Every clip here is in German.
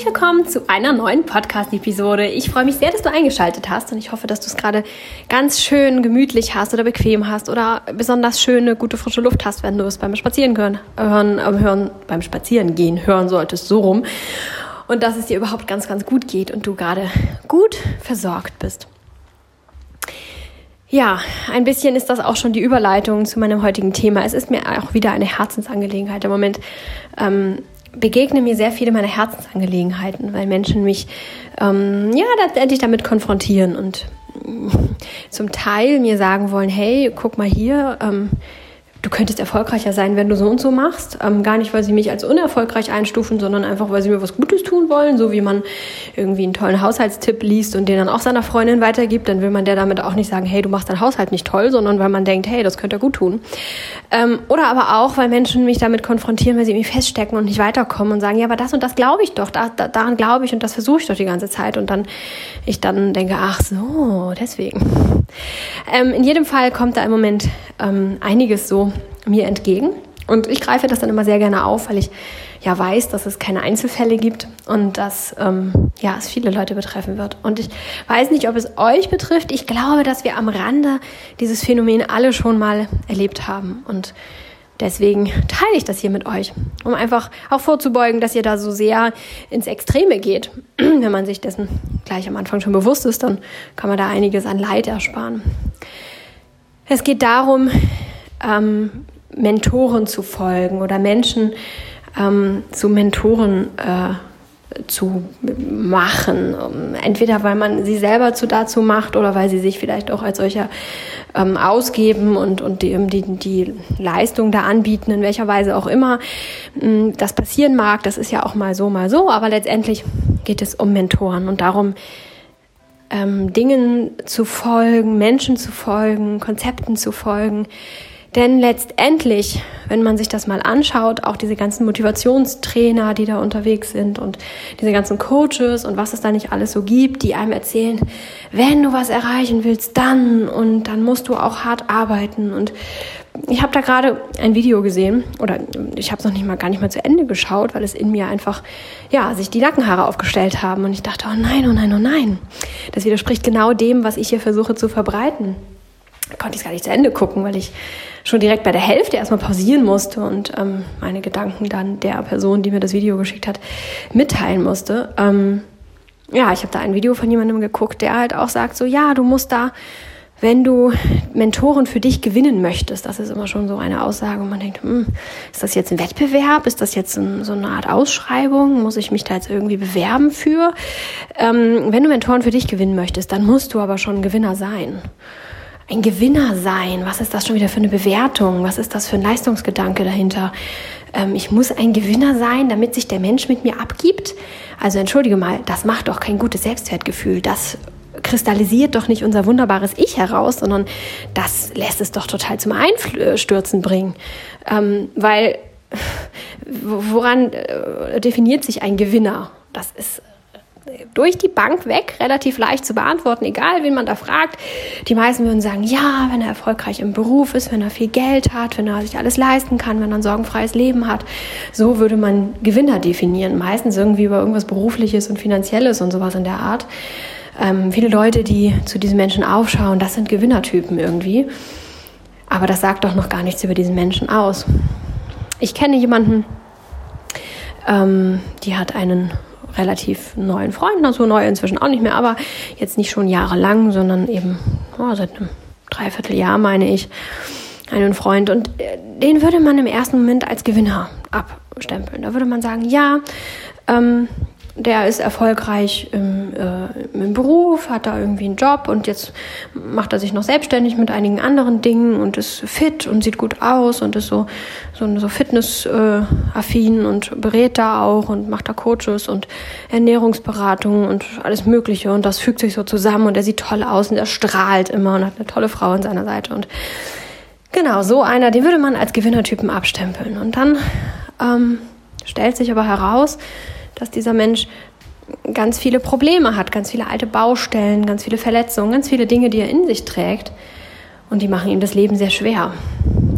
Herzlich willkommen zu einer neuen Podcast-Episode. Ich freue mich sehr, dass du eingeschaltet hast und ich hoffe, dass du es gerade ganz schön gemütlich hast oder bequem hast oder besonders schöne, gute frische Luft hast, wenn du es beim Spazieren hören, hören, äh, hören beim Spazieren gehen hören solltest, so rum. Und dass es dir überhaupt ganz, ganz gut geht und du gerade gut versorgt bist. Ja, ein bisschen ist das auch schon die Überleitung zu meinem heutigen Thema. Es ist mir auch wieder eine Herzensangelegenheit. Im Moment ähm, begegne mir sehr viele meiner Herzensangelegenheiten, weil Menschen mich ähm, ja letztendlich damit konfrontieren und zum Teil mir sagen wollen, hey, guck mal hier, ähm, du könntest erfolgreicher sein, wenn du so und so machst. Ähm, gar nicht, weil sie mich als unerfolgreich einstufen, sondern einfach, weil sie mir was Gutes tun wollen, so wie man irgendwie einen tollen Haushaltstipp liest und den dann auch seiner Freundin weitergibt, dann will man der damit auch nicht sagen, hey, du machst deinen Haushalt nicht toll, sondern weil man denkt, hey, das könnte er gut tun. Ähm, oder aber auch, weil Menschen mich damit konfrontieren, weil sie irgendwie feststecken und nicht weiterkommen und sagen, ja, aber das und das glaube ich doch, da, da, daran glaube ich und das versuche ich doch die ganze Zeit und dann ich dann denke, ach so, deswegen. Ähm, in jedem Fall kommt da im Moment ähm, einiges so mir entgegen. Und ich greife das dann immer sehr gerne auf, weil ich ja weiß, dass es keine Einzelfälle gibt und dass ähm, ja, es viele Leute betreffen wird. Und ich weiß nicht, ob es euch betrifft. Ich glaube, dass wir am Rande dieses Phänomen alle schon mal erlebt haben. Und deswegen teile ich das hier mit euch, um einfach auch vorzubeugen, dass ihr da so sehr ins Extreme geht. Wenn man sich dessen gleich am Anfang schon bewusst ist, dann kann man da einiges an Leid ersparen. Es geht darum, ähm, Mentoren zu folgen oder Menschen ähm, zu Mentoren äh, zu machen. Entweder weil man sie selber zu dazu macht oder weil sie sich vielleicht auch als solcher ähm, ausgeben und, und die, die, die Leistung da anbieten, in welcher Weise auch immer ähm, das passieren mag. Das ist ja auch mal so, mal so, aber letztendlich geht es um Mentoren und darum, ähm, Dingen zu folgen, Menschen zu folgen, Konzepten zu folgen, denn letztendlich, wenn man sich das mal anschaut, auch diese ganzen Motivationstrainer, die da unterwegs sind und diese ganzen Coaches und was es da nicht alles so gibt, die einem erzählen, wenn du was erreichen willst, dann und dann musst du auch hart arbeiten. Und ich habe da gerade ein Video gesehen oder ich habe es noch nicht mal gar nicht mal zu Ende geschaut, weil es in mir einfach ja sich die Nackenhaare aufgestellt haben. Und ich dachte, oh nein, oh nein, oh nein, das widerspricht genau dem, was ich hier versuche zu verbreiten konnte ich es gar nicht zu Ende gucken, weil ich schon direkt bei der Hälfte erstmal pausieren musste und ähm, meine Gedanken dann der Person, die mir das Video geschickt hat, mitteilen musste. Ähm, ja, ich habe da ein Video von jemandem geguckt, der halt auch sagt, so ja, du musst da, wenn du Mentoren für dich gewinnen möchtest, das ist immer schon so eine Aussage, und man denkt, hm, ist das jetzt ein Wettbewerb? Ist das jetzt ein, so eine Art Ausschreibung? Muss ich mich da jetzt irgendwie bewerben für? Ähm, wenn du Mentoren für dich gewinnen möchtest, dann musst du aber schon ein Gewinner sein ein Gewinner sein. Was ist das schon wieder für eine Bewertung? Was ist das für ein Leistungsgedanke dahinter? Ähm, ich muss ein Gewinner sein, damit sich der Mensch mit mir abgibt. Also entschuldige mal, das macht doch kein gutes Selbstwertgefühl. Das kristallisiert doch nicht unser wunderbares Ich heraus, sondern das lässt es doch total zum Einstürzen bringen. Ähm, weil woran äh, definiert sich ein Gewinner? Das ist durch die Bank weg relativ leicht zu beantworten, egal wen man da fragt. Die meisten würden sagen, ja, wenn er erfolgreich im Beruf ist, wenn er viel Geld hat, wenn er sich alles leisten kann, wenn er ein sorgenfreies Leben hat. So würde man Gewinner definieren. Meistens irgendwie über irgendwas Berufliches und Finanzielles und sowas in der Art. Ähm, viele Leute, die zu diesen Menschen aufschauen, das sind Gewinnertypen irgendwie. Aber das sagt doch noch gar nichts über diesen Menschen aus. Ich kenne jemanden, ähm, die hat einen relativ neuen Freunden, also neu inzwischen auch nicht mehr, aber jetzt nicht schon jahrelang, sondern eben oh, seit einem Dreivierteljahr, meine ich, einen Freund. Und äh, den würde man im ersten Moment als Gewinner abstempeln. Da würde man sagen, ja, ähm, der ist erfolgreich im, äh, im Beruf, hat da irgendwie einen Job und jetzt macht er sich noch selbstständig mit einigen anderen Dingen und ist fit und sieht gut aus und ist so, so, so fitnessaffin und berät da auch und macht da Coaches und Ernährungsberatung und alles Mögliche. Und das fügt sich so zusammen und er sieht toll aus und er strahlt immer und hat eine tolle Frau an seiner Seite. Und genau, so einer, den würde man als Gewinnertypen abstempeln. Und dann ähm, stellt sich aber heraus, dass dieser Mensch ganz viele Probleme hat, ganz viele alte Baustellen, ganz viele Verletzungen, ganz viele Dinge, die er in sich trägt. Und die machen ihm das Leben sehr schwer.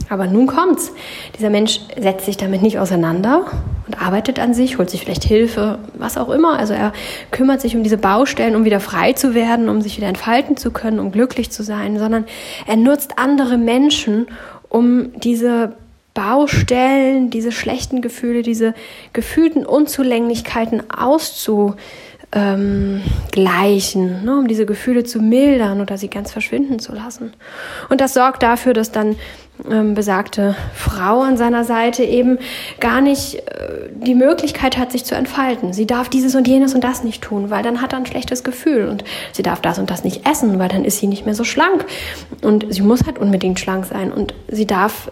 Aber nun kommt's. Dieser Mensch setzt sich damit nicht auseinander, und arbeitet an sich, holt sich vielleicht Hilfe, was auch immer. Also er kümmert sich um diese Baustellen, um wieder frei zu werden, um sich wieder entfalten zu können, um glücklich zu sein, sondern er nutzt andere Menschen, um diese Baustellen, diese schlechten Gefühle, diese gefühlten Unzulänglichkeiten auszugleichen, ne, um diese Gefühle zu mildern oder sie ganz verschwinden zu lassen. Und das sorgt dafür, dass dann ähm, besagte Frau an seiner Seite eben gar nicht äh, die Möglichkeit hat, sich zu entfalten. Sie darf dieses und jenes und das nicht tun, weil dann hat er ein schlechtes Gefühl und sie darf das und das nicht essen, weil dann ist sie nicht mehr so schlank und sie muss halt unbedingt schlank sein und sie darf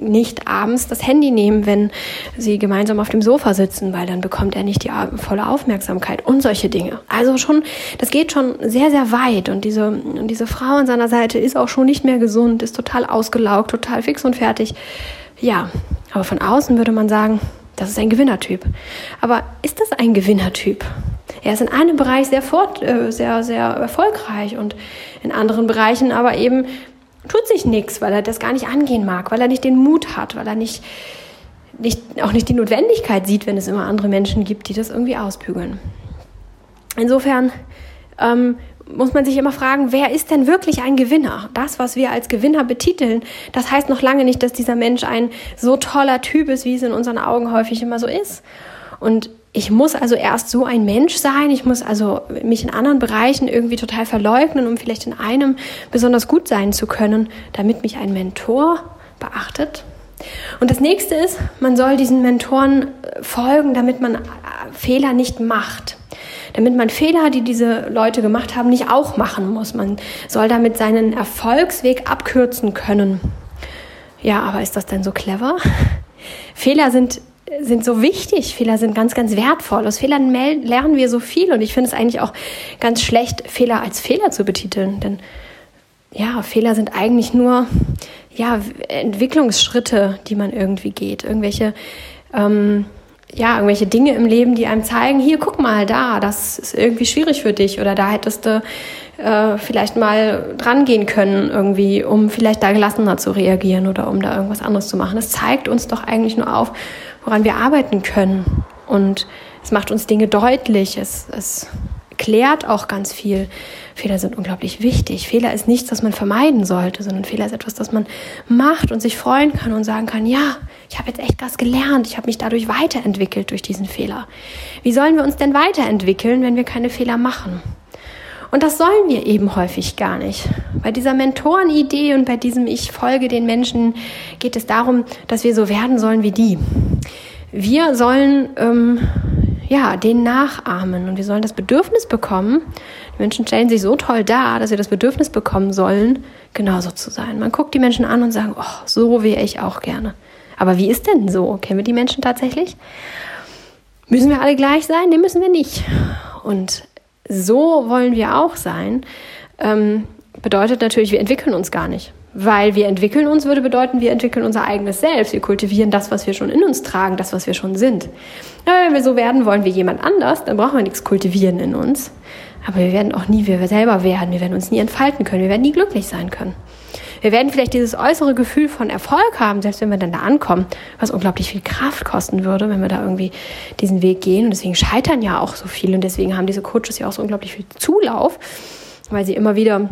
nicht abends das Handy nehmen, wenn sie gemeinsam auf dem Sofa sitzen, weil dann bekommt er nicht die volle Aufmerksamkeit und solche Dinge. Also schon, das geht schon sehr, sehr weit und diese, diese Frau an seiner Seite ist auch schon nicht mehr gesund, ist total ausgelaugt, total fix und fertig. Ja, aber von außen würde man sagen, das ist ein Gewinnertyp. Aber ist das ein Gewinnertyp? Er ist in einem Bereich sehr, fort, äh, sehr, sehr erfolgreich und in anderen Bereichen aber eben tut sich nichts, weil er das gar nicht angehen mag, weil er nicht den Mut hat, weil er nicht, nicht, auch nicht die Notwendigkeit sieht, wenn es immer andere Menschen gibt, die das irgendwie ausbügeln. Insofern ähm, muss man sich immer fragen, wer ist denn wirklich ein Gewinner? Das, was wir als Gewinner betiteln, das heißt noch lange nicht, dass dieser Mensch ein so toller Typ ist, wie es in unseren Augen häufig immer so ist. Und ich muss also erst so ein Mensch sein, ich muss also mich in anderen Bereichen irgendwie total verleugnen, um vielleicht in einem besonders gut sein zu können, damit mich ein Mentor beachtet. Und das nächste ist, man soll diesen Mentoren folgen, damit man äh, Fehler nicht macht. Damit man Fehler, die diese Leute gemacht haben, nicht auch machen muss. Man soll damit seinen Erfolgsweg abkürzen können. Ja, aber ist das denn so clever? Fehler sind sind so wichtig. Fehler sind ganz, ganz wertvoll. Aus Fehlern lernen wir so viel und ich finde es eigentlich auch ganz schlecht, Fehler als Fehler zu betiteln, denn ja, Fehler sind eigentlich nur ja Entwicklungsschritte, die man irgendwie geht, irgendwelche ähm, ja, irgendwelche Dinge im Leben, die einem zeigen, hier, guck mal, da, das ist irgendwie schwierig für dich oder da hättest du äh, vielleicht mal dran gehen können, irgendwie, um vielleicht da gelassener zu reagieren oder um da irgendwas anderes zu machen. Das zeigt uns doch eigentlich nur auf, woran wir arbeiten können. Und es macht uns Dinge deutlich. Es, es klärt auch ganz viel. Fehler sind unglaublich wichtig. Fehler ist nichts, das man vermeiden sollte, sondern Fehler ist etwas, das man macht und sich freuen kann und sagen kann, ja, ich habe jetzt echt was gelernt, ich habe mich dadurch weiterentwickelt durch diesen Fehler. Wie sollen wir uns denn weiterentwickeln, wenn wir keine Fehler machen? Und das sollen wir eben häufig gar nicht. Bei dieser Mentorenidee und bei diesem Ich folge den Menschen geht es darum, dass wir so werden sollen wie die. Wir sollen ähm, ja den nachahmen und wir sollen das Bedürfnis bekommen. Die Menschen stellen sich so toll dar, dass wir das Bedürfnis bekommen sollen, genauso zu sein. Man guckt die Menschen an und sagt, oh, so wäre ich auch gerne. Aber wie ist denn so? Kennen wir die Menschen tatsächlich? Müssen wir alle gleich sein? Nee, müssen wir nicht. Und so wollen wir auch sein, ähm, bedeutet natürlich, wir entwickeln uns gar nicht. Weil wir entwickeln uns würde bedeuten, wir entwickeln unser eigenes Selbst. Wir kultivieren das, was wir schon in uns tragen, das, was wir schon sind. Ja, wenn wir so werden wollen wie jemand anders, dann brauchen wir nichts kultivieren in uns. Aber wir werden auch nie wir selber werden. Wir werden uns nie entfalten können. Wir werden nie glücklich sein können. Wir werden vielleicht dieses äußere Gefühl von Erfolg haben, selbst wenn wir dann da ankommen, was unglaublich viel Kraft kosten würde, wenn wir da irgendwie diesen Weg gehen. Und deswegen scheitern ja auch so viele und deswegen haben diese Coaches ja auch so unglaublich viel Zulauf, weil sie immer wieder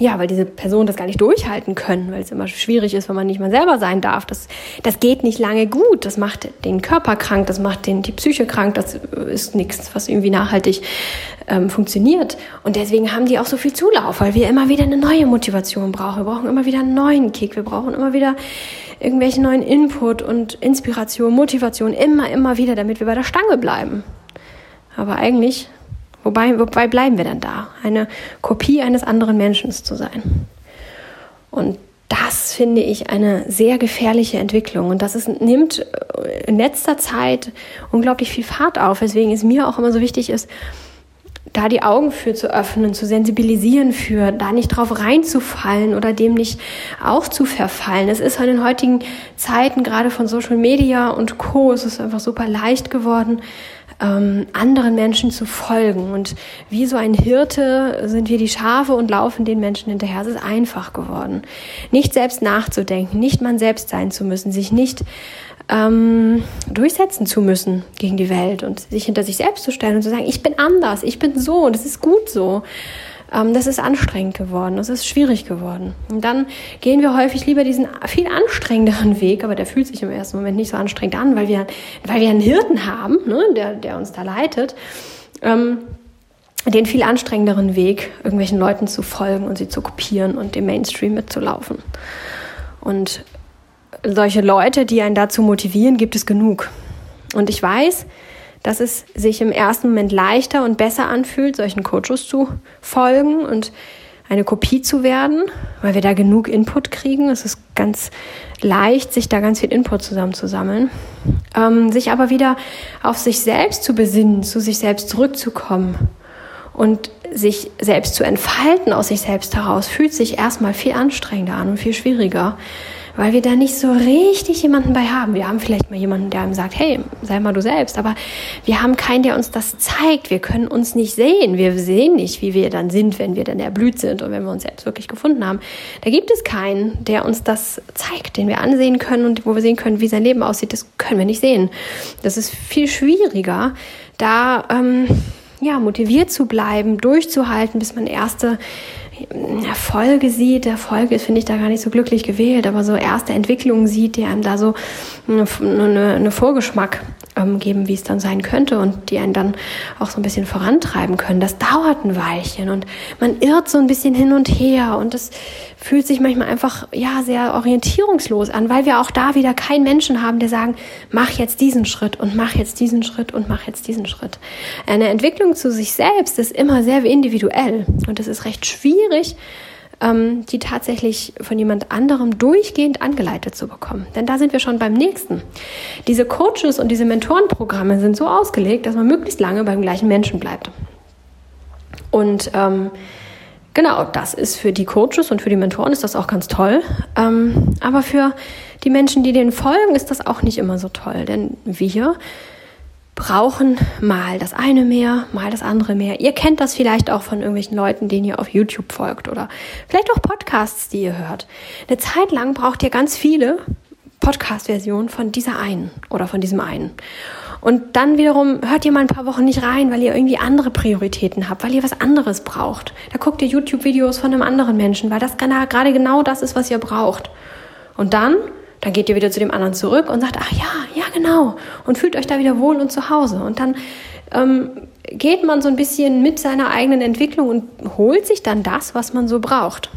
ja, weil diese Personen das gar nicht durchhalten können, weil es immer schwierig ist, wenn man nicht mal selber sein darf. Das, das geht nicht lange gut. Das macht den Körper krank, das macht den, die Psyche krank. Das ist nichts, was irgendwie nachhaltig ähm, funktioniert. Und deswegen haben die auch so viel Zulauf, weil wir immer wieder eine neue Motivation brauchen. Wir brauchen immer wieder einen neuen Kick. Wir brauchen immer wieder irgendwelchen neuen Input und Inspiration, Motivation. Immer, immer wieder, damit wir bei der Stange bleiben. Aber eigentlich Wobei, wobei bleiben wir dann da? Eine Kopie eines anderen Menschen zu sein. Und das finde ich eine sehr gefährliche Entwicklung. Und das ist, nimmt in letzter Zeit unglaublich viel Fahrt auf, weswegen es mir auch immer so wichtig ist, da die Augen für zu öffnen, zu sensibilisieren für, da nicht drauf reinzufallen oder dem nicht auch zu verfallen. Es ist in den heutigen Zeiten, gerade von Social Media und Co., es ist einfach super leicht geworden, ähm, anderen Menschen zu folgen. Und wie so ein Hirte sind wir die Schafe und laufen den Menschen hinterher. Es ist einfach geworden. Nicht selbst nachzudenken, nicht man selbst sein zu müssen, sich nicht ähm, durchsetzen zu müssen gegen die Welt und sich hinter sich selbst zu stellen und zu sagen, ich bin anders, ich bin so und es ist gut so. Ähm, das ist anstrengend geworden, das ist schwierig geworden. Und dann gehen wir häufig lieber diesen viel anstrengenderen Weg, aber der fühlt sich im ersten Moment nicht so anstrengend an, weil wir, weil wir einen Hirten haben, ne, der, der uns da leitet. Ähm, den viel anstrengenderen Weg, irgendwelchen Leuten zu folgen und sie zu kopieren und dem Mainstream mitzulaufen. Und solche Leute, die einen dazu motivieren, gibt es genug. Und ich weiß, dass es sich im ersten Moment leichter und besser anfühlt, solchen Coaches zu folgen und eine Kopie zu werden, weil wir da genug Input kriegen. Es ist ganz leicht, sich da ganz viel Input zusammenzusammeln. Ähm, sich aber wieder auf sich selbst zu besinnen, zu sich selbst zurückzukommen und sich selbst zu entfalten aus sich selbst heraus, fühlt sich erstmal viel anstrengender an und viel schwieriger weil wir da nicht so richtig jemanden bei haben. Wir haben vielleicht mal jemanden, der einem sagt, hey, sei mal du selbst, aber wir haben keinen, der uns das zeigt. Wir können uns nicht sehen. Wir sehen nicht, wie wir dann sind, wenn wir dann erblüht sind und wenn wir uns selbst wirklich gefunden haben. Da gibt es keinen, der uns das zeigt, den wir ansehen können und wo wir sehen können, wie sein Leben aussieht. Das können wir nicht sehen. Das ist viel schwieriger, da ähm, ja motiviert zu bleiben, durchzuhalten, bis man erste Erfolge sieht, Erfolge finde ich da gar nicht so glücklich gewählt, aber so erste Entwicklungen sieht, die einem da so eine, eine, eine Vorgeschmack ähm, geben, wie es dann sein könnte und die einen dann auch so ein bisschen vorantreiben können. Das dauert ein Weilchen und man irrt so ein bisschen hin und her und das fühlt sich manchmal einfach ja sehr orientierungslos an, weil wir auch da wieder keinen Menschen haben, der sagen, mach jetzt diesen Schritt und mach jetzt diesen Schritt und mach jetzt diesen Schritt. Eine Entwicklung zu sich selbst ist immer sehr individuell und es ist recht schwierig, ähm, die tatsächlich von jemand anderem durchgehend angeleitet zu bekommen. Denn da sind wir schon beim nächsten. Diese Coaches und diese Mentorenprogramme sind so ausgelegt, dass man möglichst lange beim gleichen Menschen bleibt. Und ähm, Genau, das ist für die Coaches und für die Mentoren ist das auch ganz toll. Ähm, aber für die Menschen, die denen folgen, ist das auch nicht immer so toll. Denn wir brauchen mal das eine mehr, mal das andere mehr. Ihr kennt das vielleicht auch von irgendwelchen Leuten, denen ihr auf YouTube folgt oder vielleicht auch Podcasts, die ihr hört. Eine Zeit lang braucht ihr ganz viele Podcast-Versionen von dieser einen oder von diesem einen. Und dann wiederum hört ihr mal ein paar Wochen nicht rein, weil ihr irgendwie andere Prioritäten habt, weil ihr was anderes braucht. Da guckt ihr YouTube-Videos von einem anderen Menschen, weil das gerade genau das ist, was ihr braucht. Und dann, dann geht ihr wieder zu dem anderen zurück und sagt, ach ja, ja genau, und fühlt euch da wieder wohl und zu Hause. Und dann ähm, geht man so ein bisschen mit seiner eigenen Entwicklung und holt sich dann das, was man so braucht.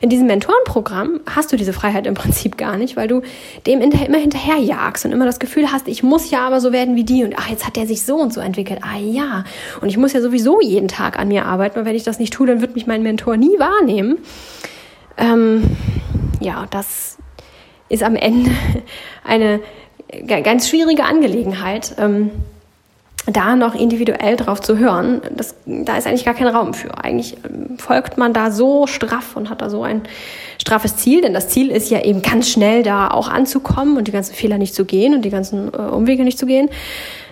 In diesem Mentorenprogramm hast du diese Freiheit im Prinzip gar nicht, weil du dem immer hinterherjagst und immer das Gefühl hast, ich muss ja aber so werden wie die und ach, jetzt hat der sich so und so entwickelt. Ah ja, und ich muss ja sowieso jeden Tag an mir arbeiten, weil wenn ich das nicht tue, dann wird mich mein Mentor nie wahrnehmen. Ähm, ja, das ist am Ende eine ganz schwierige Angelegenheit. Ähm, da noch individuell drauf zu hören, das, da ist eigentlich gar kein Raum für. Eigentlich ähm, folgt man da so straff und hat da so ein straffes Ziel, denn das Ziel ist ja eben ganz schnell da auch anzukommen und die ganzen Fehler nicht zu gehen und die ganzen äh, Umwege nicht zu gehen.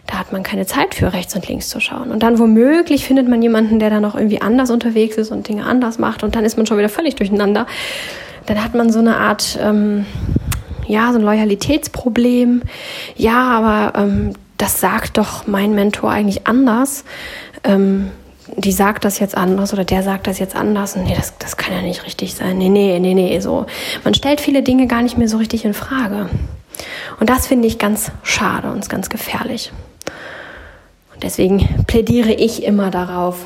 Da hat man keine Zeit für, rechts und links zu schauen. Und dann womöglich findet man jemanden, der da noch irgendwie anders unterwegs ist und Dinge anders macht und dann ist man schon wieder völlig durcheinander. Dann hat man so eine Art, ähm, ja, so ein Loyalitätsproblem. Ja, aber ähm, das sagt doch mein Mentor eigentlich anders. Ähm, die sagt das jetzt anders oder der sagt das jetzt anders. Nee, das, das kann ja nicht richtig sein. Nee, nee, nee, nee, so. Man stellt viele Dinge gar nicht mehr so richtig in Frage. Und das finde ich ganz schade und ganz gefährlich. Und deswegen plädiere ich immer darauf,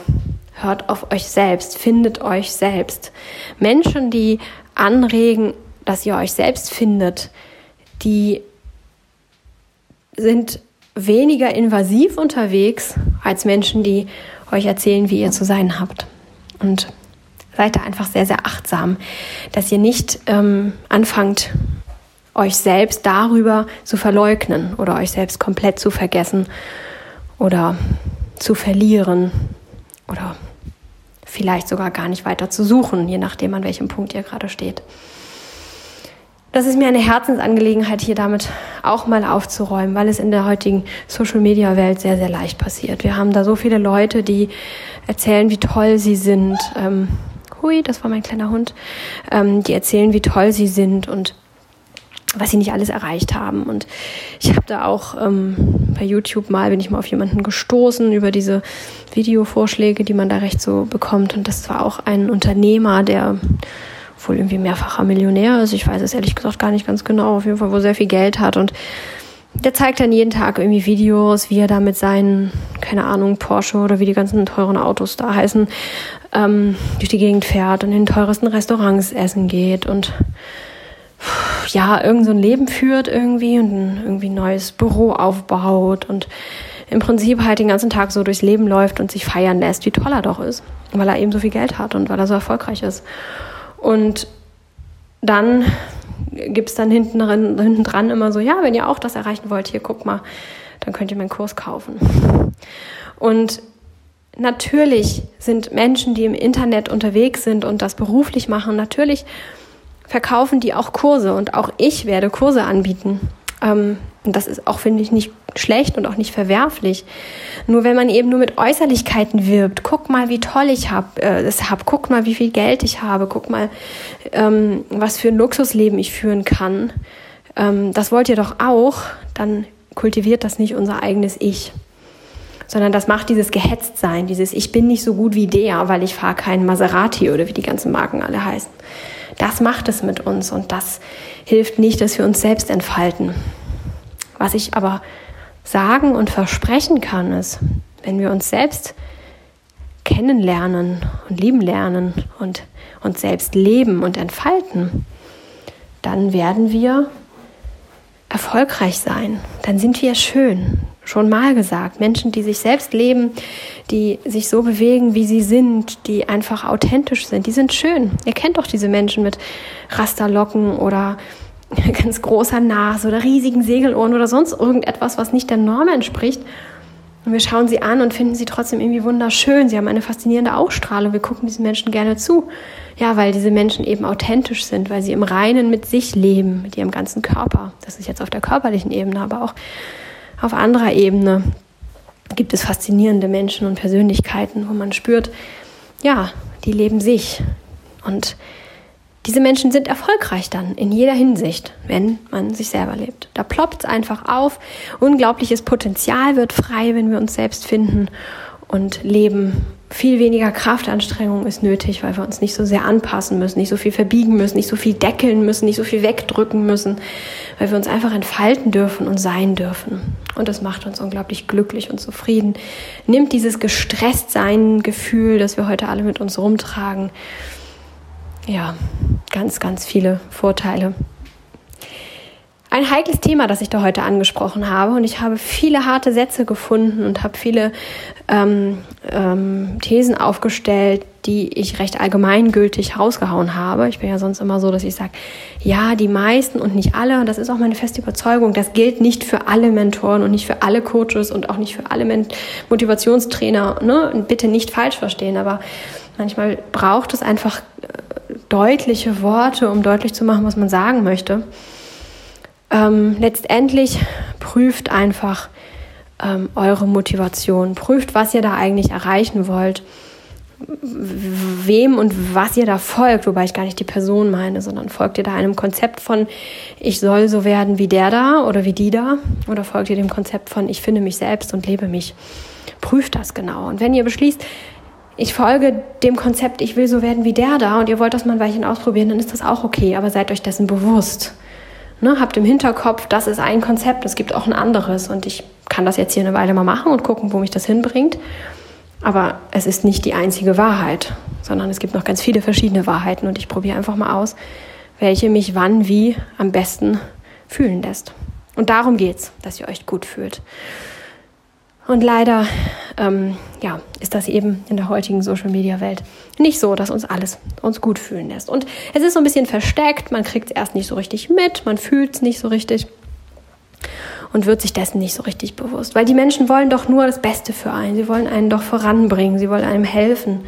hört auf euch selbst, findet euch selbst. Menschen, die anregen, dass ihr euch selbst findet, die sind weniger invasiv unterwegs als Menschen, die euch erzählen, wie ihr zu sein habt. Und seid da einfach sehr, sehr achtsam, dass ihr nicht ähm, anfangt, euch selbst darüber zu verleugnen oder euch selbst komplett zu vergessen oder zu verlieren oder vielleicht sogar gar nicht weiter zu suchen, je nachdem, an welchem Punkt ihr gerade steht. Das ist mir eine Herzensangelegenheit, hier damit auch mal aufzuräumen, weil es in der heutigen Social-Media-Welt sehr, sehr leicht passiert. Wir haben da so viele Leute, die erzählen, wie toll sie sind. Ähm, hui, das war mein kleiner Hund. Ähm, die erzählen, wie toll sie sind und was sie nicht alles erreicht haben. Und ich habe da auch ähm, bei YouTube mal, bin ich mal auf jemanden gestoßen über diese Videovorschläge, die man da recht so bekommt. Und das war auch ein Unternehmer, der wohl irgendwie mehrfacher Millionär ist. Ich weiß es ehrlich gesagt gar nicht ganz genau. Auf jeden Fall, wo sehr viel Geld hat und der zeigt dann jeden Tag irgendwie Videos, wie er da mit seinen, keine Ahnung, Porsche oder wie die ganzen teuren Autos da heißen, ähm, durch die Gegend fährt und in den teuersten Restaurants essen geht und ja, irgend so ein Leben führt irgendwie und ein irgendwie neues Büro aufbaut und im Prinzip halt den ganzen Tag so durchs Leben läuft und sich feiern lässt, wie toll er doch ist, weil er eben so viel Geld hat und weil er so erfolgreich ist. Und dann gibt es dann hinten, dran, hinten dran immer so, ja, wenn ihr auch das erreichen wollt, hier guck mal, dann könnt ihr meinen Kurs kaufen. Und natürlich sind Menschen, die im Internet unterwegs sind und das beruflich machen, natürlich verkaufen die auch Kurse und auch ich werde Kurse anbieten. Ähm, und das ist auch, finde ich, nicht schlecht und auch nicht verwerflich. Nur wenn man eben nur mit Äußerlichkeiten wirbt, guck mal, wie toll ich hab, äh, es habe, guck mal, wie viel Geld ich habe, guck mal, ähm, was für ein Luxusleben ich führen kann. Ähm, das wollt ihr doch auch, dann kultiviert das nicht unser eigenes Ich. Sondern das macht dieses Gehetztsein, dieses Ich bin nicht so gut wie der, weil ich fahre keinen Maserati oder wie die ganzen Marken alle heißen. Das macht es mit uns und das hilft nicht, dass wir uns selbst entfalten. Was ich aber sagen und versprechen kann, ist, wenn wir uns selbst kennenlernen und lieben lernen und uns selbst leben und entfalten, dann werden wir erfolgreich sein. Dann sind wir schön. Schon mal gesagt. Menschen, die sich selbst leben, die sich so bewegen, wie sie sind, die einfach authentisch sind, die sind schön. Ihr kennt doch diese Menschen mit Rasterlocken oder ganz großer Nase oder riesigen Segelohren oder sonst irgendetwas, was nicht der Norm entspricht. Und wir schauen sie an und finden sie trotzdem irgendwie wunderschön. Sie haben eine faszinierende Ausstrahlung. Wir gucken diesen Menschen gerne zu. Ja, weil diese Menschen eben authentisch sind, weil sie im Reinen mit sich leben, mit ihrem ganzen Körper. Das ist jetzt auf der körperlichen Ebene, aber auch auf anderer Ebene gibt es faszinierende Menschen und Persönlichkeiten, wo man spürt, ja, die leben sich. Und diese Menschen sind erfolgreich dann in jeder Hinsicht, wenn man sich selber lebt. Da ploppt es einfach auf. Unglaubliches Potenzial wird frei, wenn wir uns selbst finden und leben. Viel weniger Kraftanstrengung ist nötig, weil wir uns nicht so sehr anpassen müssen, nicht so viel verbiegen müssen, nicht so viel deckeln müssen, nicht so viel wegdrücken müssen, weil wir uns einfach entfalten dürfen und sein dürfen. Und das macht uns unglaublich glücklich und zufrieden. Nimmt dieses Gestresstsein-Gefühl, das wir heute alle mit uns rumtragen, ja, ganz, ganz viele Vorteile. Ein heikles Thema, das ich da heute angesprochen habe. Und ich habe viele harte Sätze gefunden und habe viele ähm, ähm, Thesen aufgestellt, die ich recht allgemeingültig rausgehauen habe. Ich bin ja sonst immer so, dass ich sage, ja, die meisten und nicht alle. Und das ist auch meine feste Überzeugung. Das gilt nicht für alle Mentoren und nicht für alle Coaches und auch nicht für alle Motivationstrainer. Ne? Und bitte nicht falsch verstehen, aber manchmal braucht es einfach deutliche Worte, um deutlich zu machen, was man sagen möchte. Ähm, letztendlich prüft einfach ähm, eure Motivation, prüft, was ihr da eigentlich erreichen wollt, wem und was ihr da folgt, wobei ich gar nicht die Person meine, sondern folgt ihr da einem Konzept von, ich soll so werden wie der da oder wie die da, oder folgt ihr dem Konzept von, ich finde mich selbst und lebe mich. Prüft das genau. Und wenn ihr beschließt, ich folge dem Konzept, ich will so werden wie der da und ihr wollt das mal ein Weilchen ausprobieren, dann ist das auch okay, aber seid euch dessen bewusst. Ne, habt im Hinterkopf, das ist ein Konzept, es gibt auch ein anderes und ich kann das jetzt hier eine Weile mal machen und gucken, wo mich das hinbringt. Aber es ist nicht die einzige Wahrheit, sondern es gibt noch ganz viele verschiedene Wahrheiten und ich probiere einfach mal aus, welche mich wann wie am besten fühlen lässt. Und darum geht's, dass ihr euch gut fühlt. Und leider ähm, ja, ist das eben in der heutigen Social-Media-Welt nicht so, dass uns alles uns gut fühlen lässt. Und es ist so ein bisschen versteckt, man kriegt es erst nicht so richtig mit, man fühlt es nicht so richtig und wird sich dessen nicht so richtig bewusst. Weil die Menschen wollen doch nur das Beste für einen, sie wollen einen doch voranbringen, sie wollen einem helfen.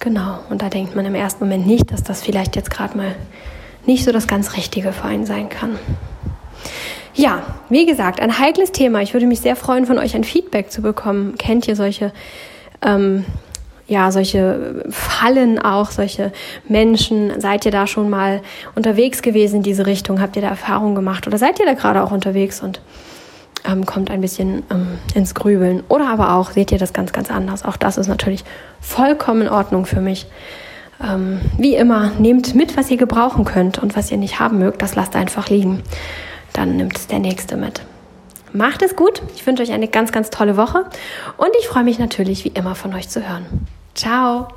Genau, und da denkt man im ersten Moment nicht, dass das vielleicht jetzt gerade mal nicht so das ganz Richtige für einen sein kann. Ja, wie gesagt, ein heikles Thema. Ich würde mich sehr freuen, von euch ein Feedback zu bekommen. Kennt ihr solche, ähm, ja, solche Fallen auch, solche Menschen? Seid ihr da schon mal unterwegs gewesen in diese Richtung? Habt ihr da Erfahrungen gemacht oder seid ihr da gerade auch unterwegs und ähm, kommt ein bisschen ähm, ins Grübeln? Oder aber auch seht ihr das ganz, ganz anders? Auch das ist natürlich vollkommen in Ordnung für mich. Ähm, wie immer, nehmt mit, was ihr gebrauchen könnt und was ihr nicht haben mögt, das lasst einfach liegen dann nimmt es der nächste mit. Macht es gut. Ich wünsche euch eine ganz, ganz tolle Woche und ich freue mich natürlich wie immer von euch zu hören. Ciao.